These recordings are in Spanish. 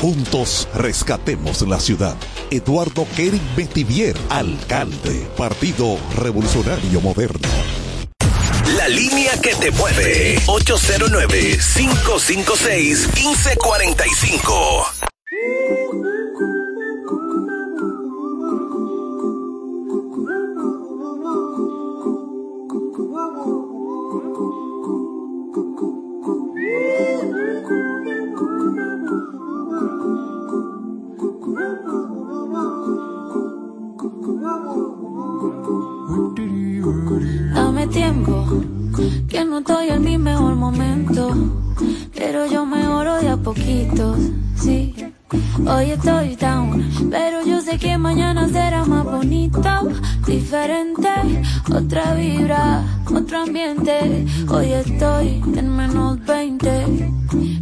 Juntos rescatemos la ciudad. Eduardo Kering Betivier, alcalde, Partido Revolucionario Moderno. La línea que te mueve, 809-556-1545. Ambiente. Hoy estoy en menos 20,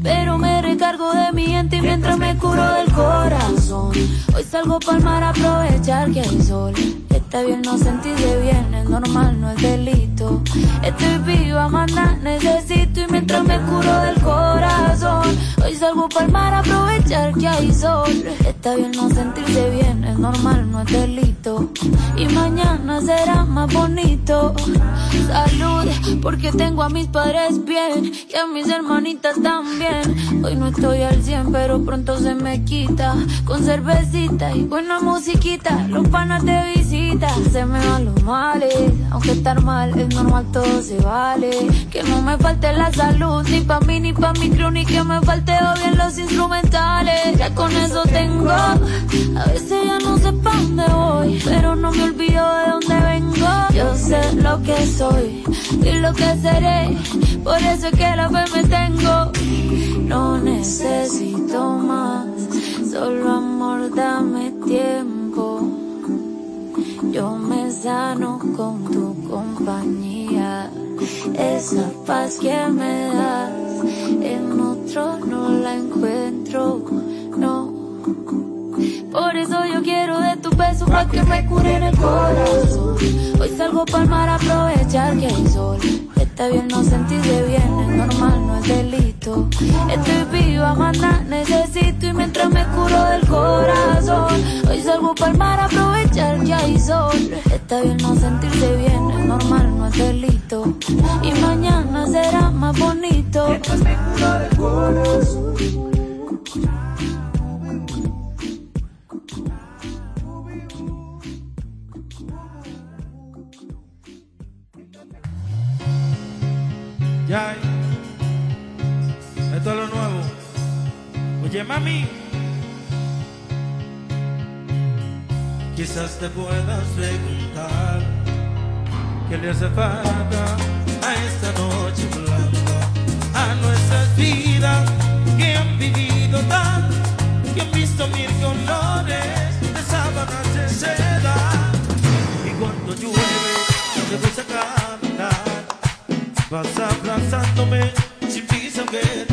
pero me recargo de mi gente mientras me curo del corazón. Hoy salgo para mar a aprovechar que hay sol. Está bien no sentirse bien, es normal, no es delito. Estoy viva, manda, necesito y mientras me curo del corazón. Hoy salgo para mar a aprovechar que hay sol. Está bien no sentirse bien, es normal, no es delito. Y mañana será más bonito. Salud, porque tengo a mis padres bien y a mis hermanitas también. Hoy no estoy al 100, pero pronto se me quita. Con cervecita y buena musiquita, los panas de visita se me van los males. Aunque estar mal es normal, todo se vale. Que no me falte la salud, ni pa' mí ni pa' mi crew, ni que me falte o bien los instrumentales. Ya con eso tengo. A veces ya no sé pa' dónde voy, pero no me olvido de dónde vengo. Yo sé lo que soy y lo que seré. Por eso es que la fe me tengo. No necesito más, solo amor, dame tiempo. Yo me sano con tu compañía. Esa paz que me das, en otro no la encuentro, no. Por eso yo quiero de tu beso para que me cure en el corazón. Hoy salgo para el mar a aprovechar que hay sol. Está bien no sentirse bien, es normal, no es delito. Estoy viva, manda, necesito y mientras me curo del corazón. Hoy salgo para el mar a aprovechar que hay sol. Está bien no sentirse bien, es normal, no es delito. Y mañana será más bonito. Ya. Esto es lo nuevo. Oye, mami. Quizás te puedas preguntar qué le hace falta a esta noche blanca, a nuestras vidas que han vivido tan, que han visto mil colores de sábanas de seda. Y cuando llueve, te ves a caminar Vas abrazándome sin prisa que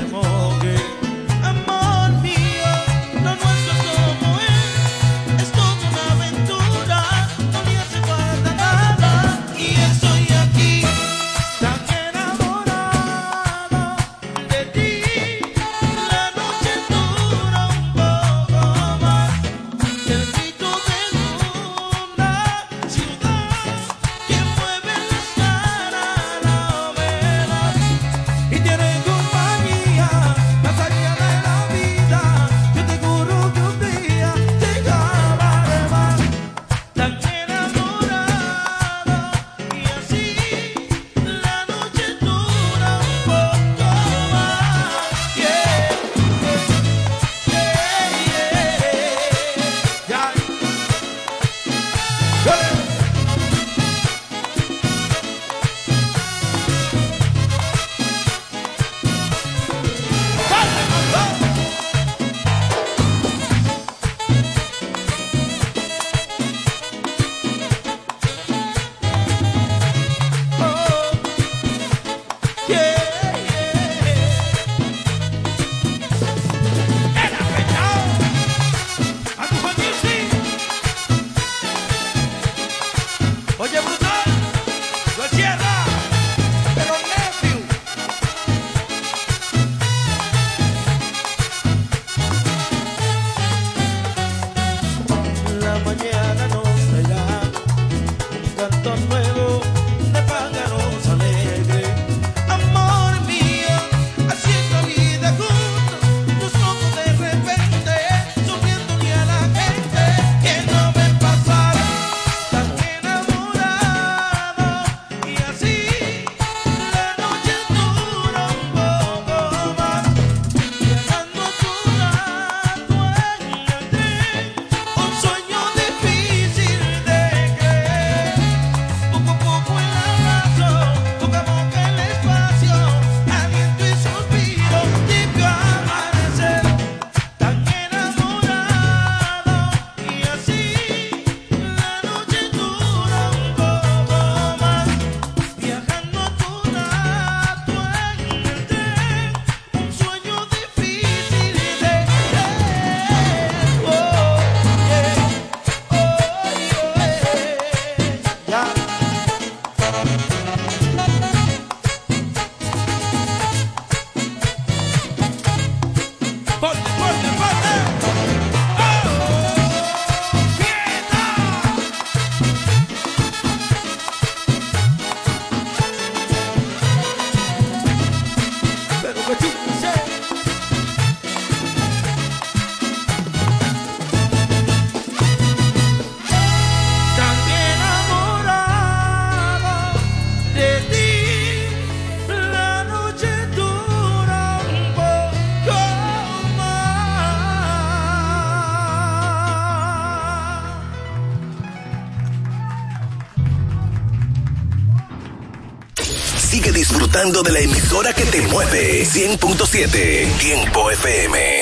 100.7 Tiempo FM.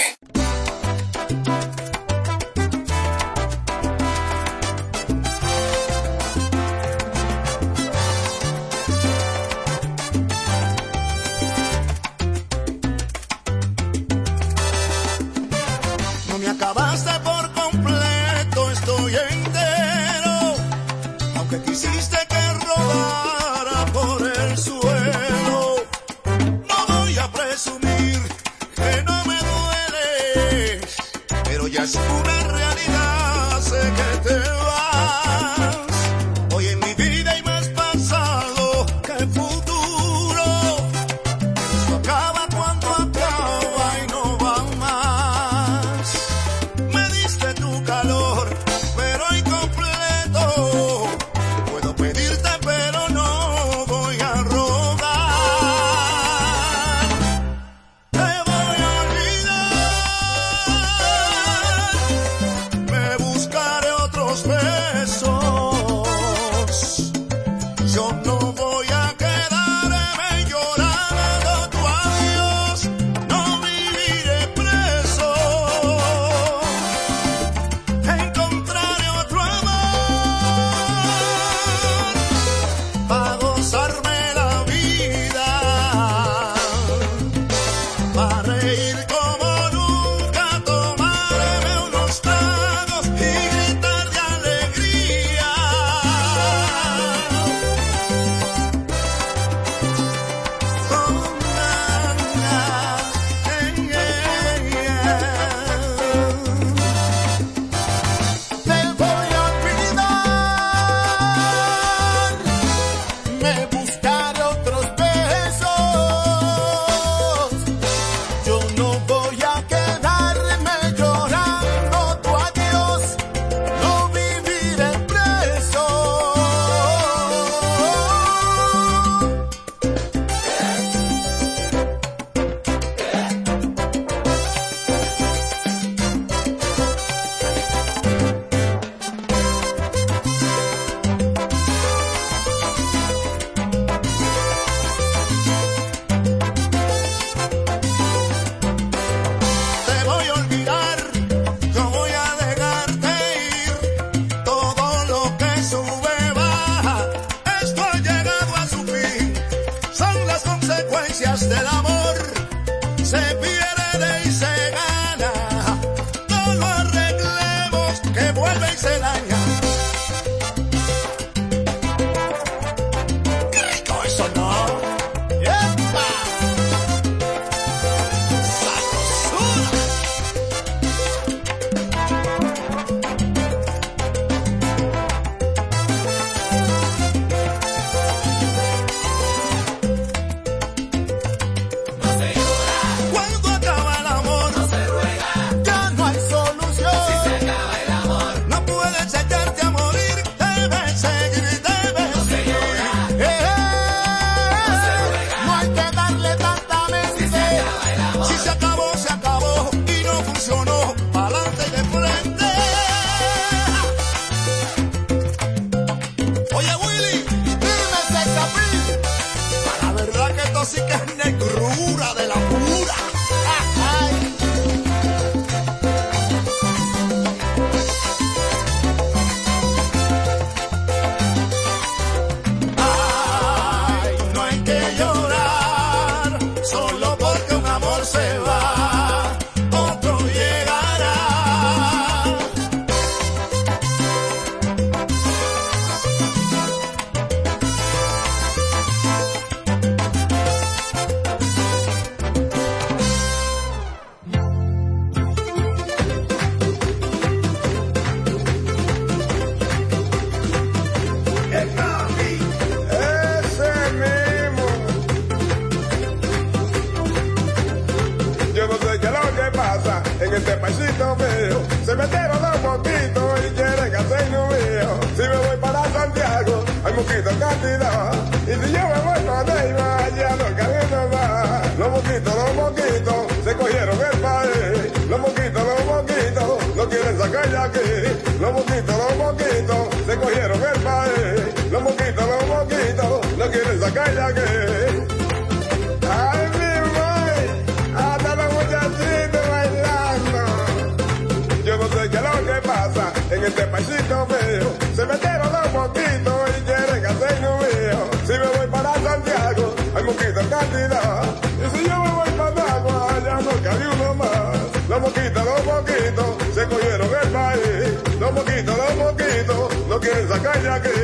poquito y quiere que tengo mío. Si me voy para Santiago, hay mosquita en cantidad. Y si yo me voy para Managua, ya no cabe uno más. Los mosquitos, los poquitos, se cogieron el país. Los mosquitos, los poquitos, no quieren sacar de aquí.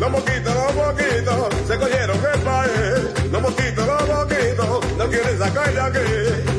Los mosquitos, los poquitos, se cogieron el país. Los mosquitos, los poquitos, no quieren sacar de aquí.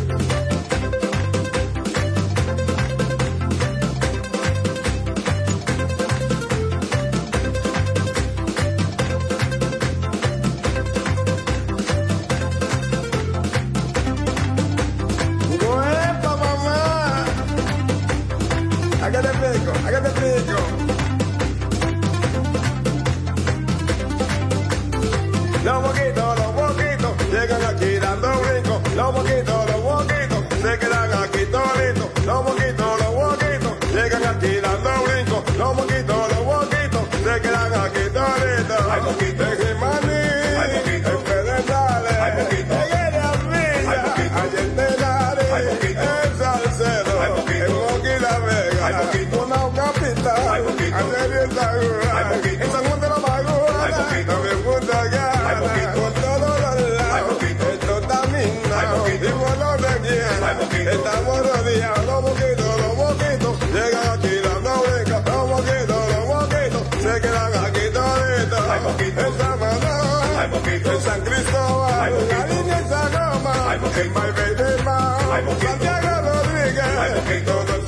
Moquín, baby man. Santiago Rodríguez. Todo el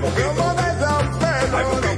como de San Pedro.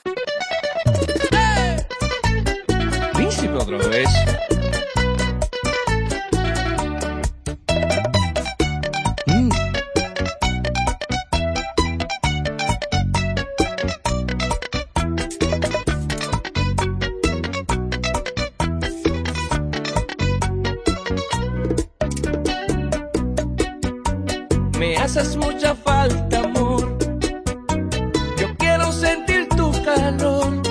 haces mucha falta, amor. Yo quiero sentir tu calor.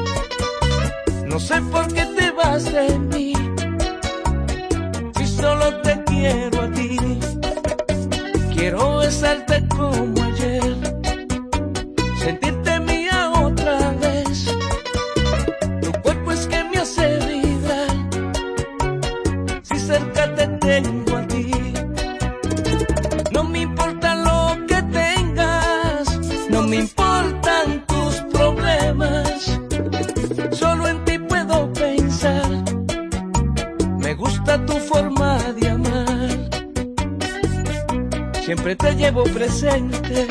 No sé por qué te vas de mí. Si solo te quiero a ti. Quiero besarte ausente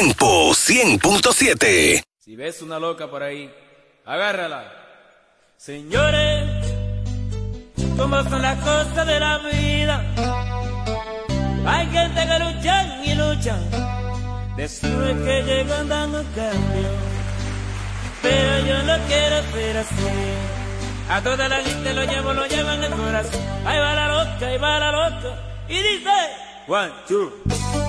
Tiempo 100.7. Si ves una loca por ahí, agárrala. Señores, como son las cosas de la vida. Hay gente que lucha y lucha. Después que llegan dando cambio. Pero yo no quiero ser así. A toda la gente lo llevo, lo llevo en el corazón. Ahí va la loca, ahí va la loca. Y dice: One, two.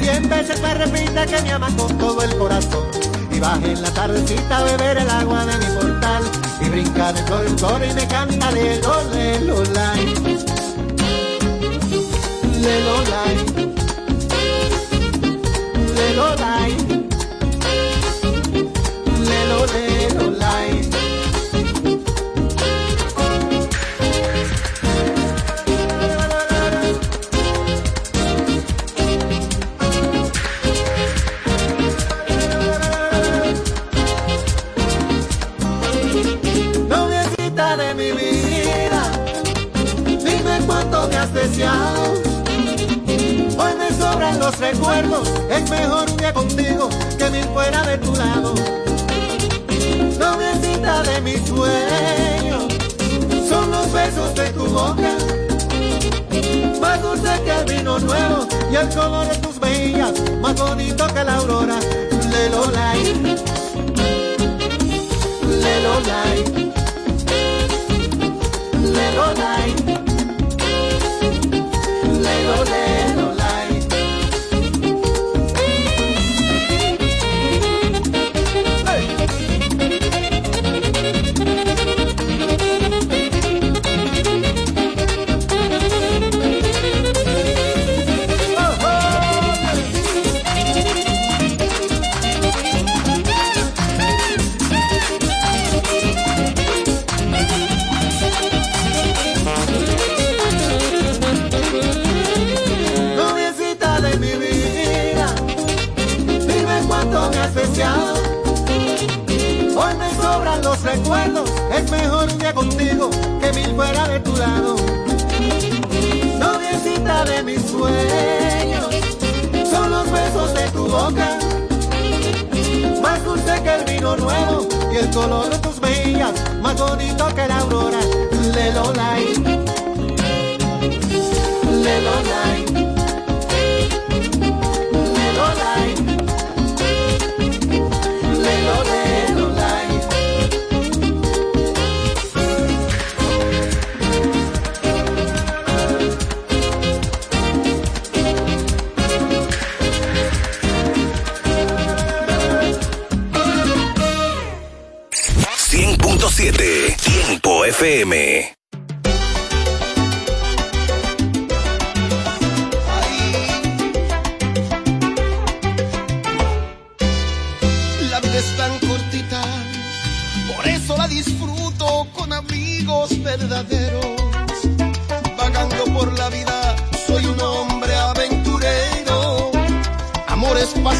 Cien veces me repita que me ama con todo el corazón. Y baje en la tardecita a beber el agua de mi portal. Y brinca de flor en flor y me canta de Lola, Lola. Le Lola. Le el color de tus mejillas, más bonito que la aurora. Lelolai, Lelolai.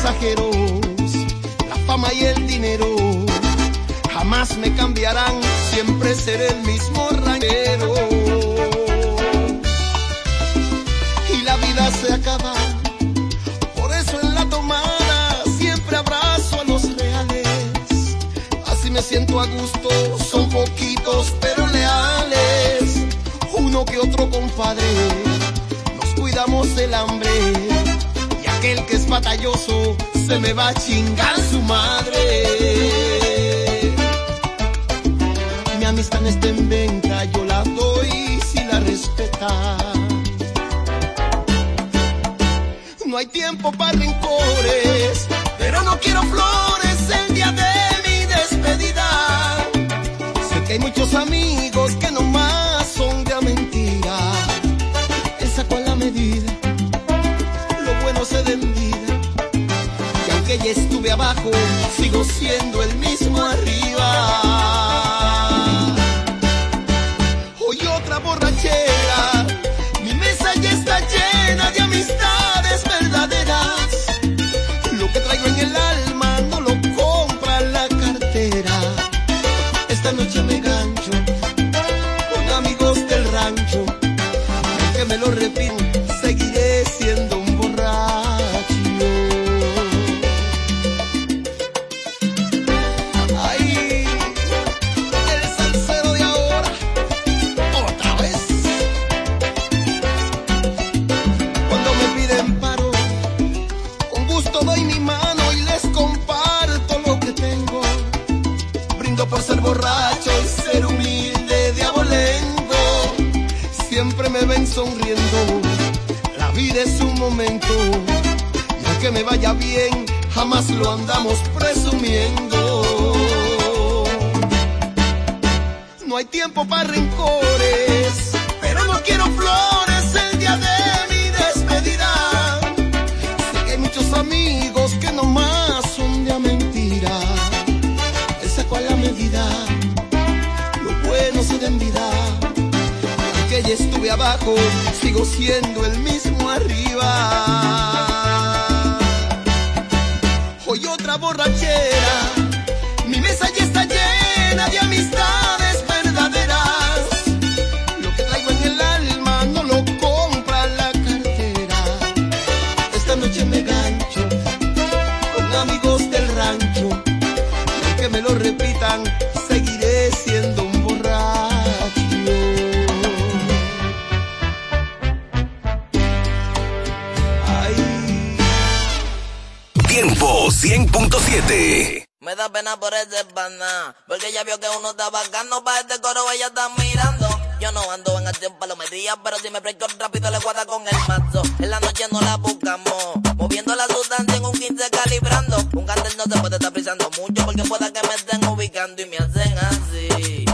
pasajeros, la fama y el dinero jamás me cambiarán, siempre seré el mismo ranchero. Y la vida se acaba, por eso en la tomada siempre abrazo a los reales. Así me siento a gusto, son poquitos pero leales. Uno que otro compadre, nos cuidamos del hambre batalloso se me va a chingar su madre. Mi amistad no está en venta, yo la doy si la respeta. No hay tiempo para rencores, pero no quiero flores. Siendo 100.7. Me da pena por ese pana, porque ella vio que uno está bacano para este coro, ella está mirando. Yo no ando en acción palomería, pero si me fresco rápido le guarda con el mazo. En la noche no la buscamos, moviendo la sustancia en un 15 calibrando. Un candel no se puede estar frisando mucho, porque pueda que me estén ubicando y me hacen así.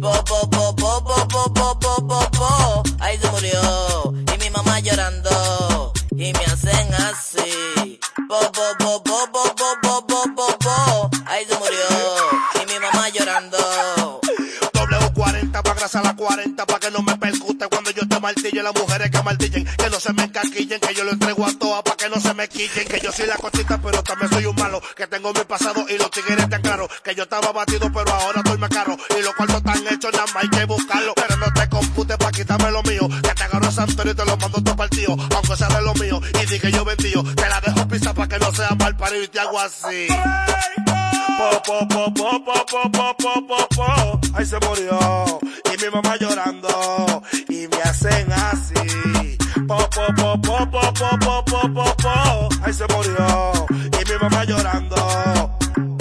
Po, po, po, po, po, po, po, po, po, po. Ahí se murió, y mi mamá llorando, y me hacen así. Po, po, po, po, po, po, W40 pa' grasa la 40 pa' que no me percute. Cuando yo te martillo las mujeres que martillen que no se me encaquillen que yo lo entrego a todas pa' que no se me quillen. Que yo soy la cosita pero también soy un malo. Que tengo mi pasado y los tigres tan claro. Que yo estaba batido pero ahora estoy más caro. Y los cuartos están hechos nada más hay que buscarlo. Pero no te computes pa' quitarme lo mío. Que te agarro Santorio y te lo mando todo partido. Aunque sea de lo mío. Y di que yo vendío te la dejo pisa pa' que no sea mal parido y te hago así po, po, po, po, po, po, po, po, po, po. Ahí se murió. Y mi mamá llorando. Y me hacen así. Po, po, po, po, po, po, po, po, po, po. Ahí se murió. Y mi mamá llorando.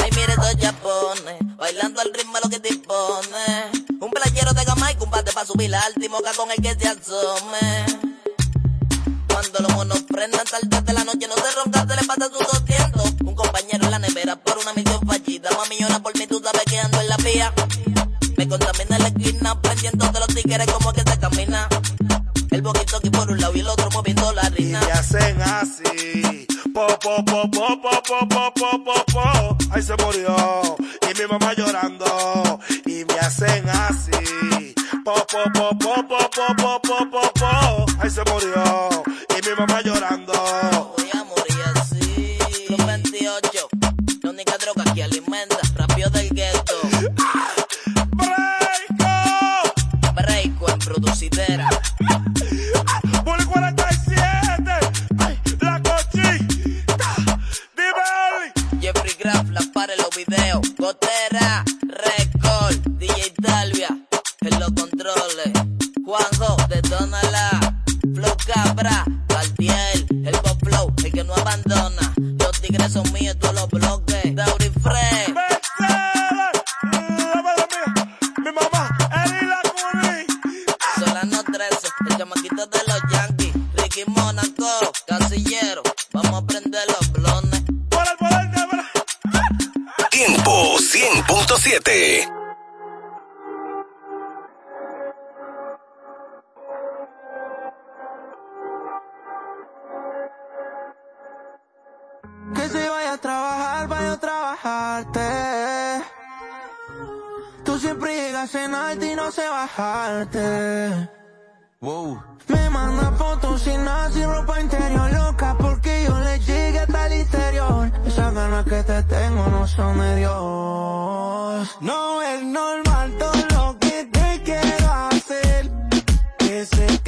Ay, mire esos japones, bailando al ritmo lo que te impone. Un playero de gama y combate pa' subir al timoca con el que se asome. Cuando los monos prendan tarde de la noche, no se ronca, se le pasa sus 200. Un compañero en la nevera por una misión fallida. Mami llora por mí, tú sabes que ando en la vía. Me contamina la esquina, prendiendo de los tigres como que se camina. El boquito aquí por un lado y el otro moviendo la Y rina. me hacen así. Po, po, po, po, po, po, po, po. Ahí se murió. Y mi mamá llorando. Y me hacen así. Po, po, po, po, po, po, po, po, po, po. Ahí se murió. Mamá llorando. Voy a morir así. Los 28, la única droga que alimenta. Rápido del gueto. Breako en producidera. Bully 47. Ay, la cochita. Dime, Oli. Jeffrey Graff, la para los videos. Gotera, Record, DJ Talvia, en los controles. los bloques. trabajar, vaya a trabajarte. Tú siempre llegas en alto y no sé bajarte. Wow. Me manda fotos sin nada, sin ropa interior, loca, porque yo le llegué hasta el interior. Esas ganas que te tengo no son de Dios. No es normal todo lo que te quiero hacer. Que se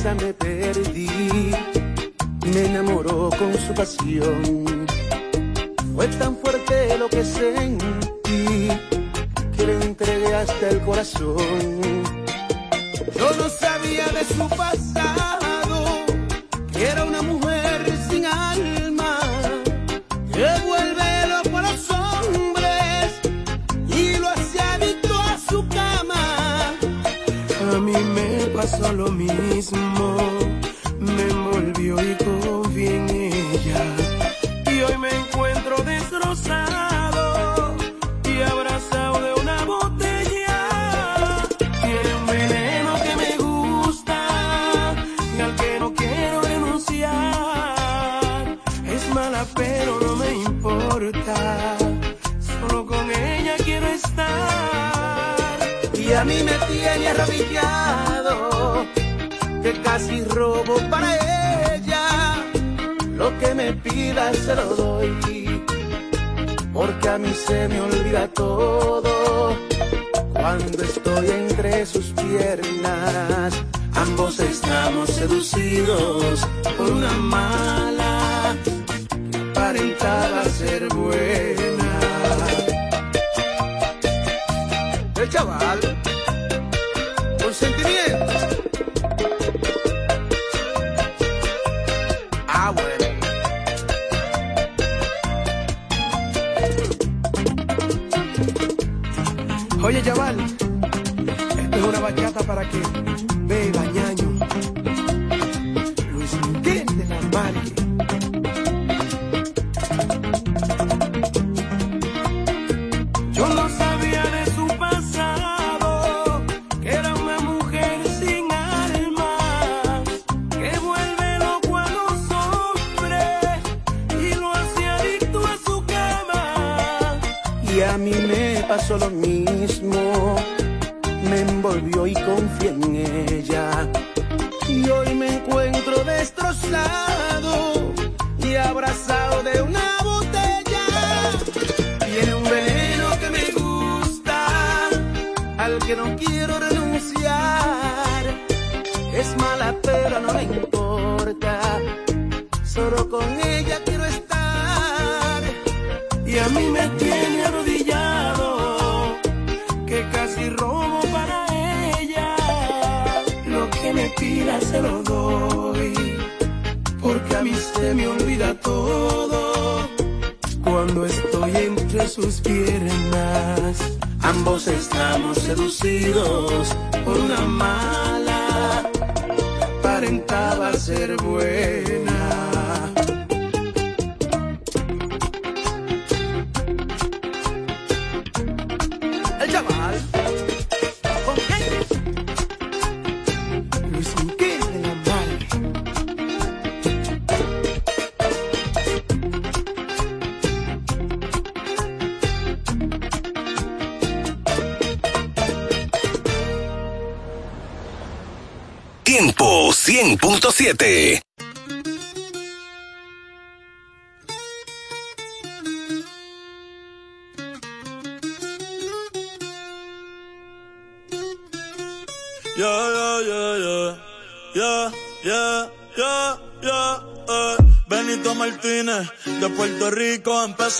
send it.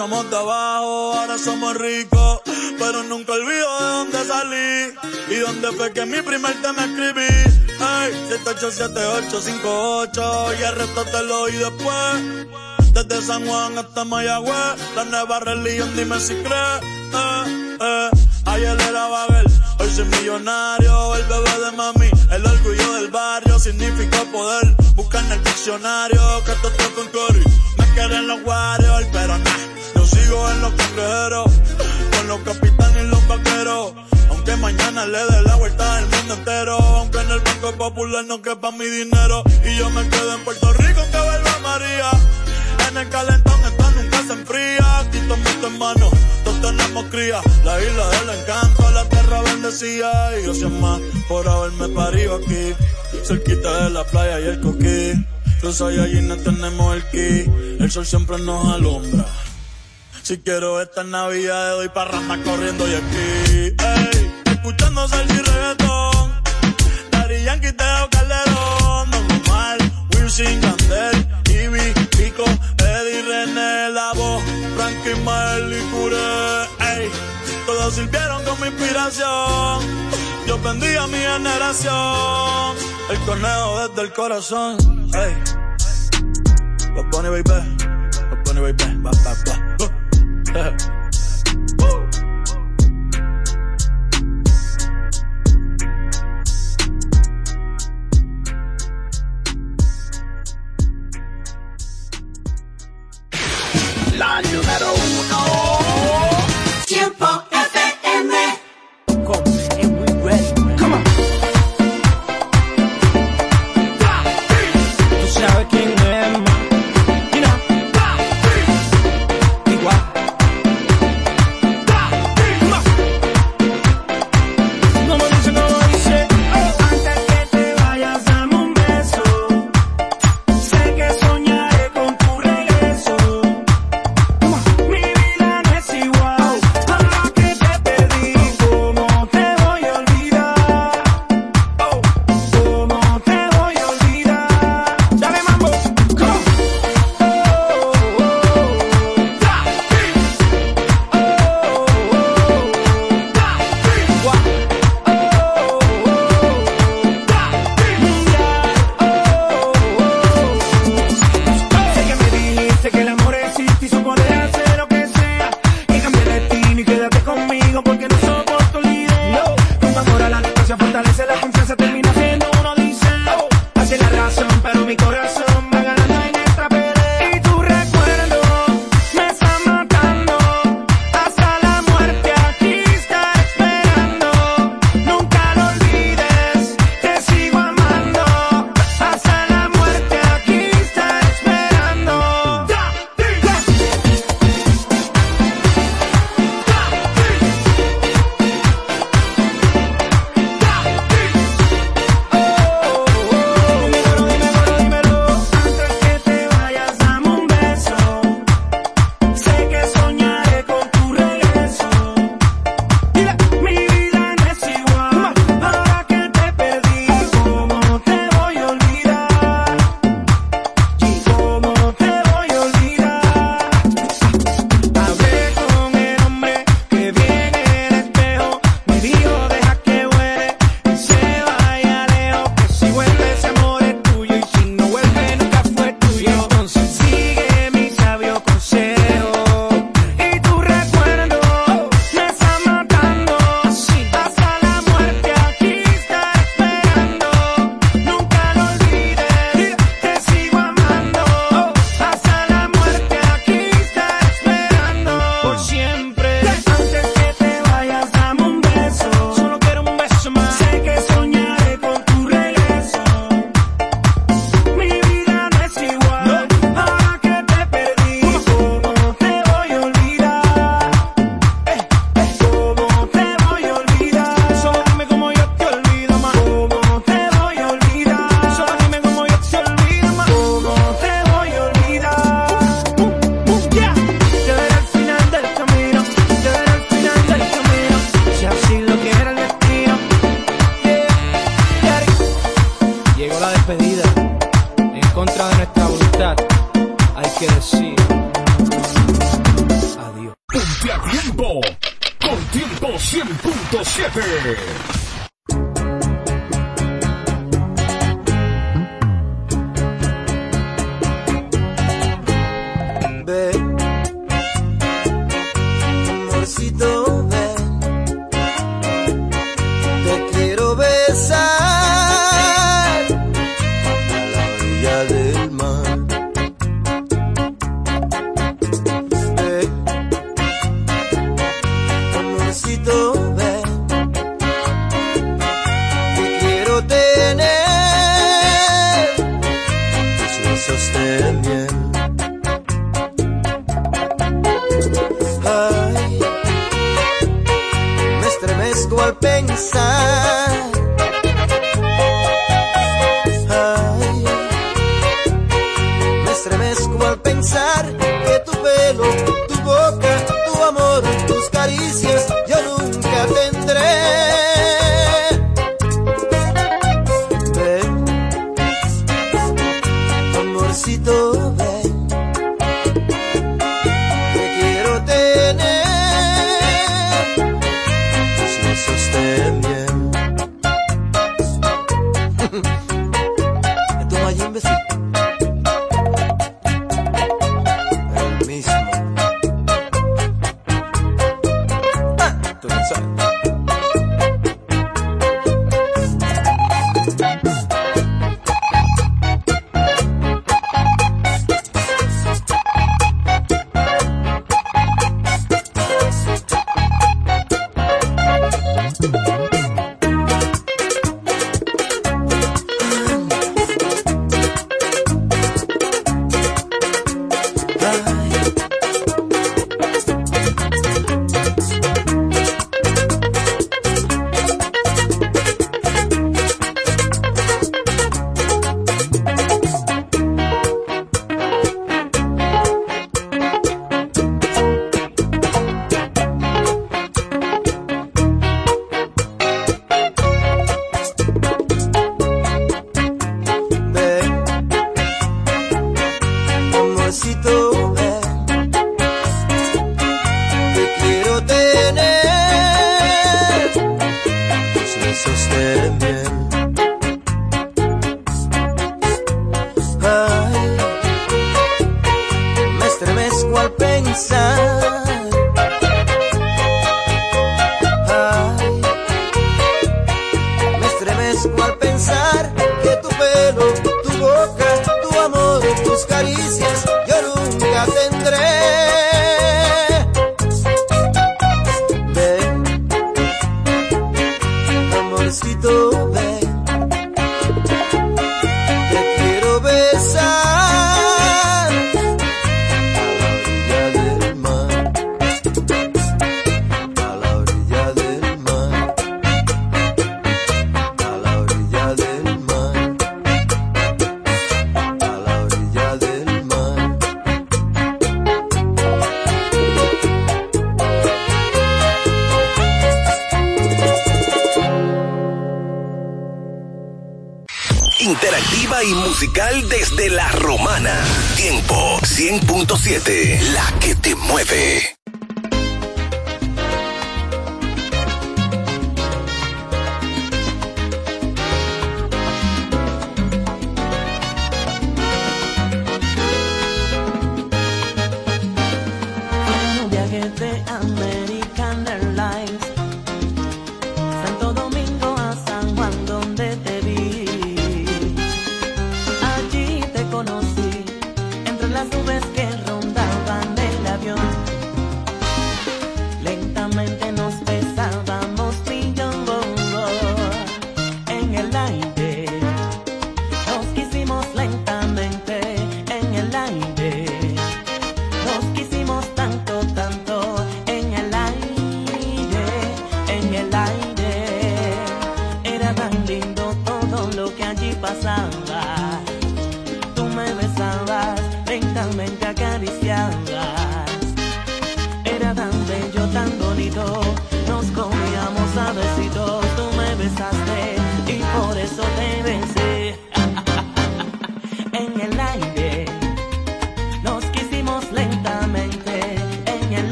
Empezamos de abajo, ahora somos ricos. Pero nunca olvido de dónde salí y dónde fue que mi primer tema escribí. Ey, 787858 y el resto te lo oí después. Desde San Juan hasta Mayagüez, la nueva religión, dime si crees. Eh, eh. Ayer era Babel, hoy soy millonario, el bebé de mami, el orgullo del barrio, significa poder. Buscar en el diccionario que esto con Curry. Me quieren los Warriors, pero nah, en los cangrejeros, con los capitanes y los vaqueros. Aunque mañana le dé la vuelta al mundo entero, aunque en el Banco Popular no quepa mi dinero, y yo me quedo en Puerto Rico aunque vuelva María. En el calentón esto nunca se enfría, aquí tomito en mano, todos tenemos cría, la isla del encanto, la tierra bendecida, y gracias más por haberme parido aquí, cerquita de la playa y el coquí, los Saiyajines tenemos el ki, el sol siempre nos alumbra, si quiero esta Navidad, le doy parranda corriendo y aquí, ey, escuchando salsa y reggaetón. Daddy Yankee, Teo Calderón, Don Omar, Wilson, Candel, Ivy, Pico, Eddie, René, La Voz, Frankie, Marley, Curé, ey, todos sirvieron como inspiración. Yo bendiga a mi generación. El conejo desde el corazón, ey. Bad Bunny, baby. Bad Bunny, baby. Bad, bad, bad. up.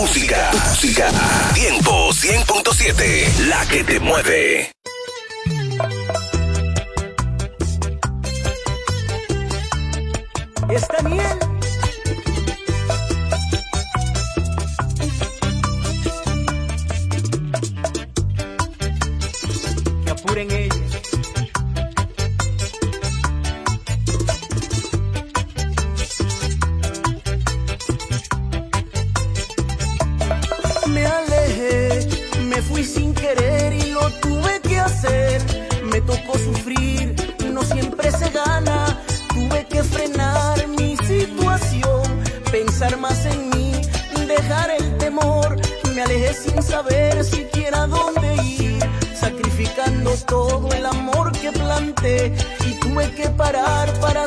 música, música. Tiempo 100.7, la que te mueve. y tuve que parar para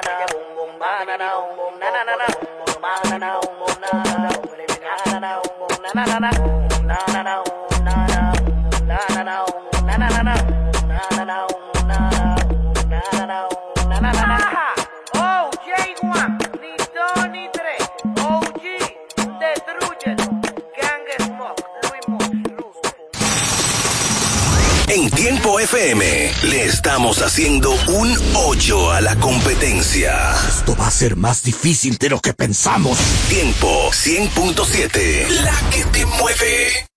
来来来。En Tiempo FM le estamos haciendo un 8 a la competencia. Esto va a ser más difícil de lo que pensamos. Tiempo 100.7, la que te mueve.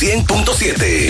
100.7,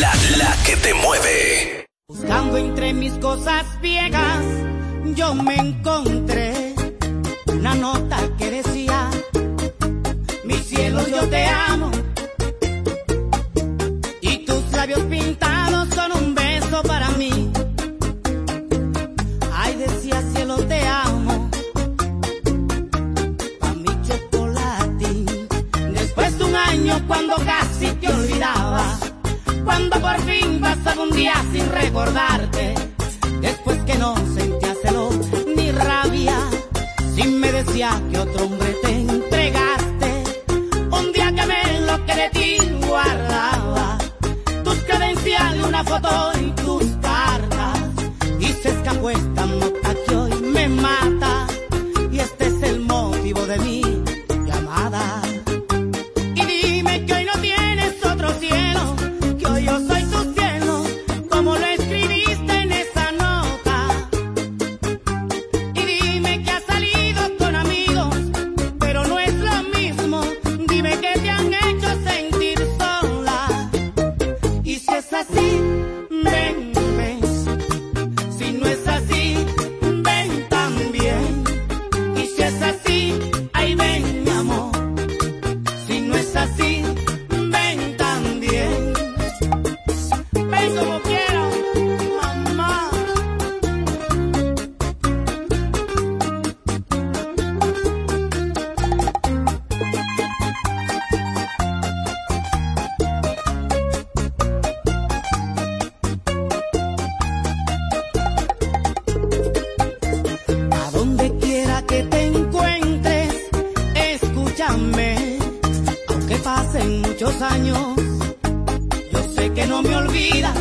no me olvidas.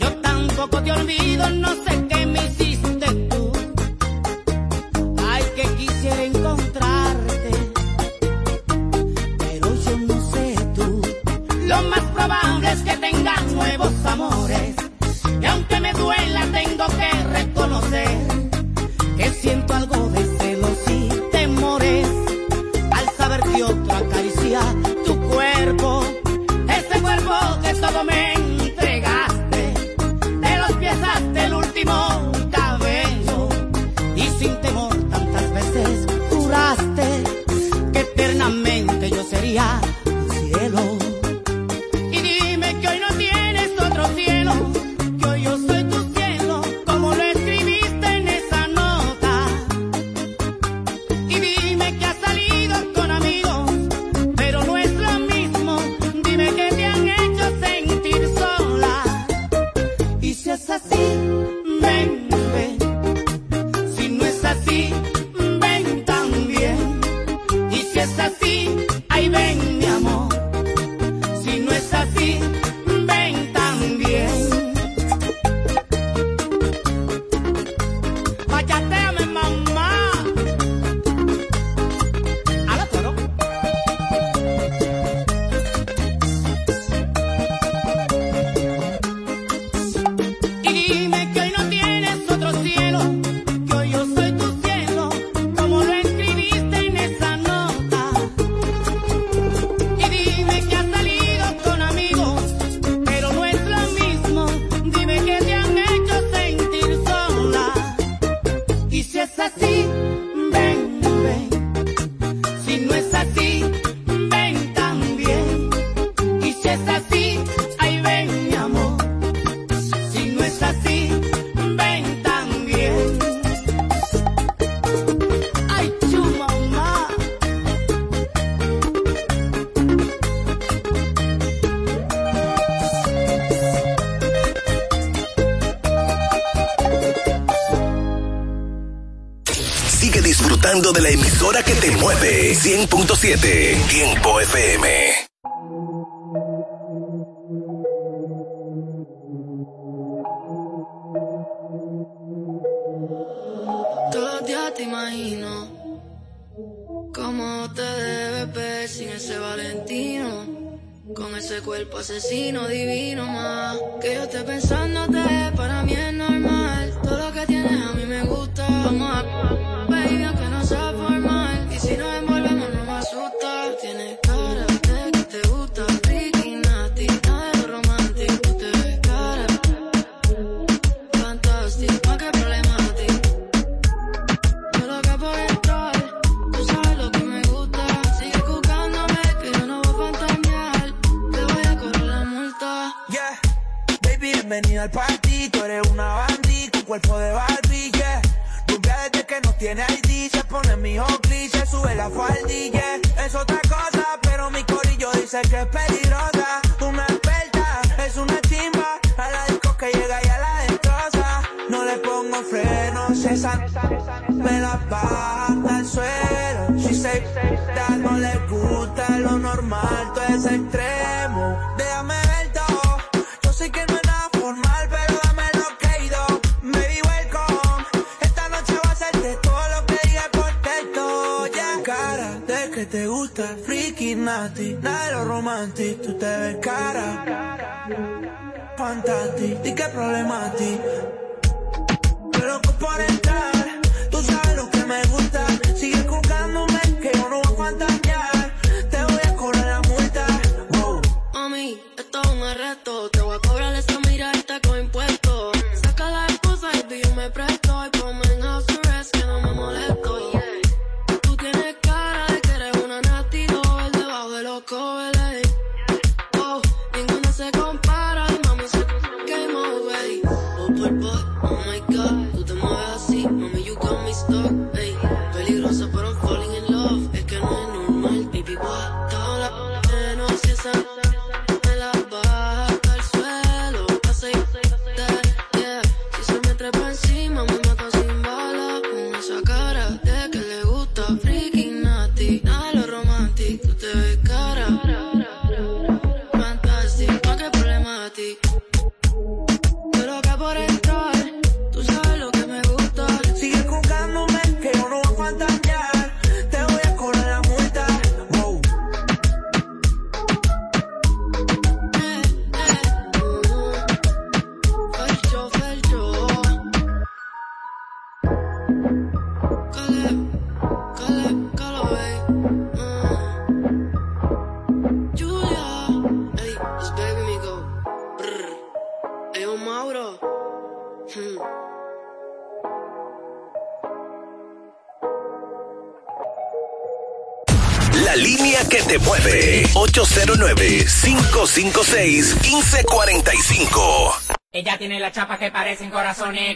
Yo tampoco te olvido, no sé qué. que te mueve 100.7 Tiempo FM.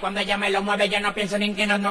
Cuando ella me lo mueve, yo no pienso en que no, no.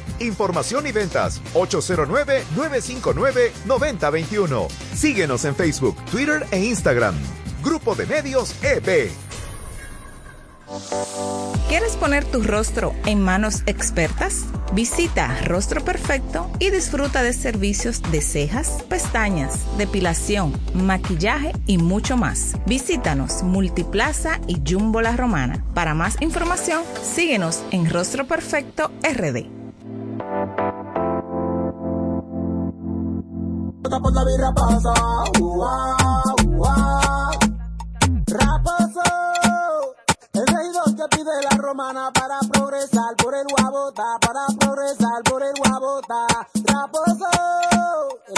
Información y ventas 809-959-9021. Síguenos en Facebook, Twitter e Instagram. Grupo de Medios EP. ¿Quieres poner tu rostro en manos expertas? Visita Rostro Perfecto y disfruta de servicios de cejas, pestañas, depilación, maquillaje y mucho más. Visítanos Multiplaza y Jumbo La Romana. Para más información, síguenos en Rostro Perfecto RD. Por la birra pasa. Raposo, el regidor que pide la romana para progresar por el guabota, para progresar por el guabota. Raposo,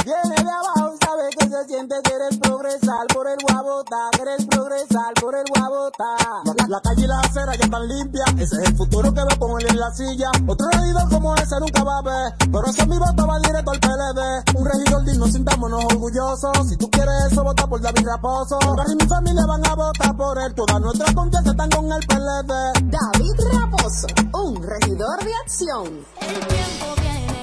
viene de abajo y sabe que se siente querer progresar por el guabota, querer progresar por el guabota. La, calle y la acera ya están limpias, ese es el futuro que va a poner en la silla. Otro regidor como ese nunca va a ver, pero ese es mi voto va directo al PLD. Un regidor digno, sintámonos orgullosos. Si tú quieres eso, vota por David Raposo. Mi y mi familia van a votar por él, toda nuestra confianza están con el PLD. David Raposo, un regidor de acción. El tiempo viene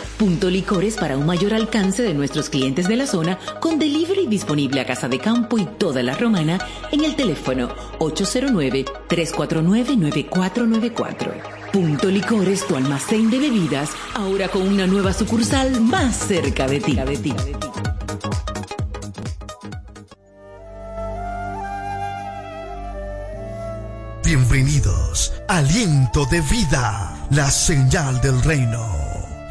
Punto Licores para un mayor alcance de nuestros clientes de la zona con delivery disponible a Casa de Campo y toda la Romana en el teléfono 809-349-9494. Punto Licores, tu almacén de bebidas, ahora con una nueva sucursal más cerca de ti. De ti. Bienvenidos, aliento de vida, la señal del reino,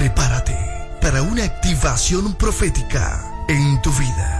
Prepárate para una activación profética en tu vida.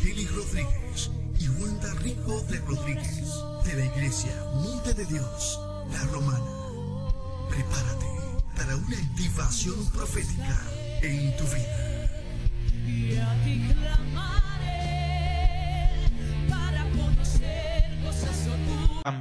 Argeli Rodríguez y Wanda Rico de Rodríguez de la iglesia Monte de Dios, la Romana. Prepárate para una activación profética en tu vida.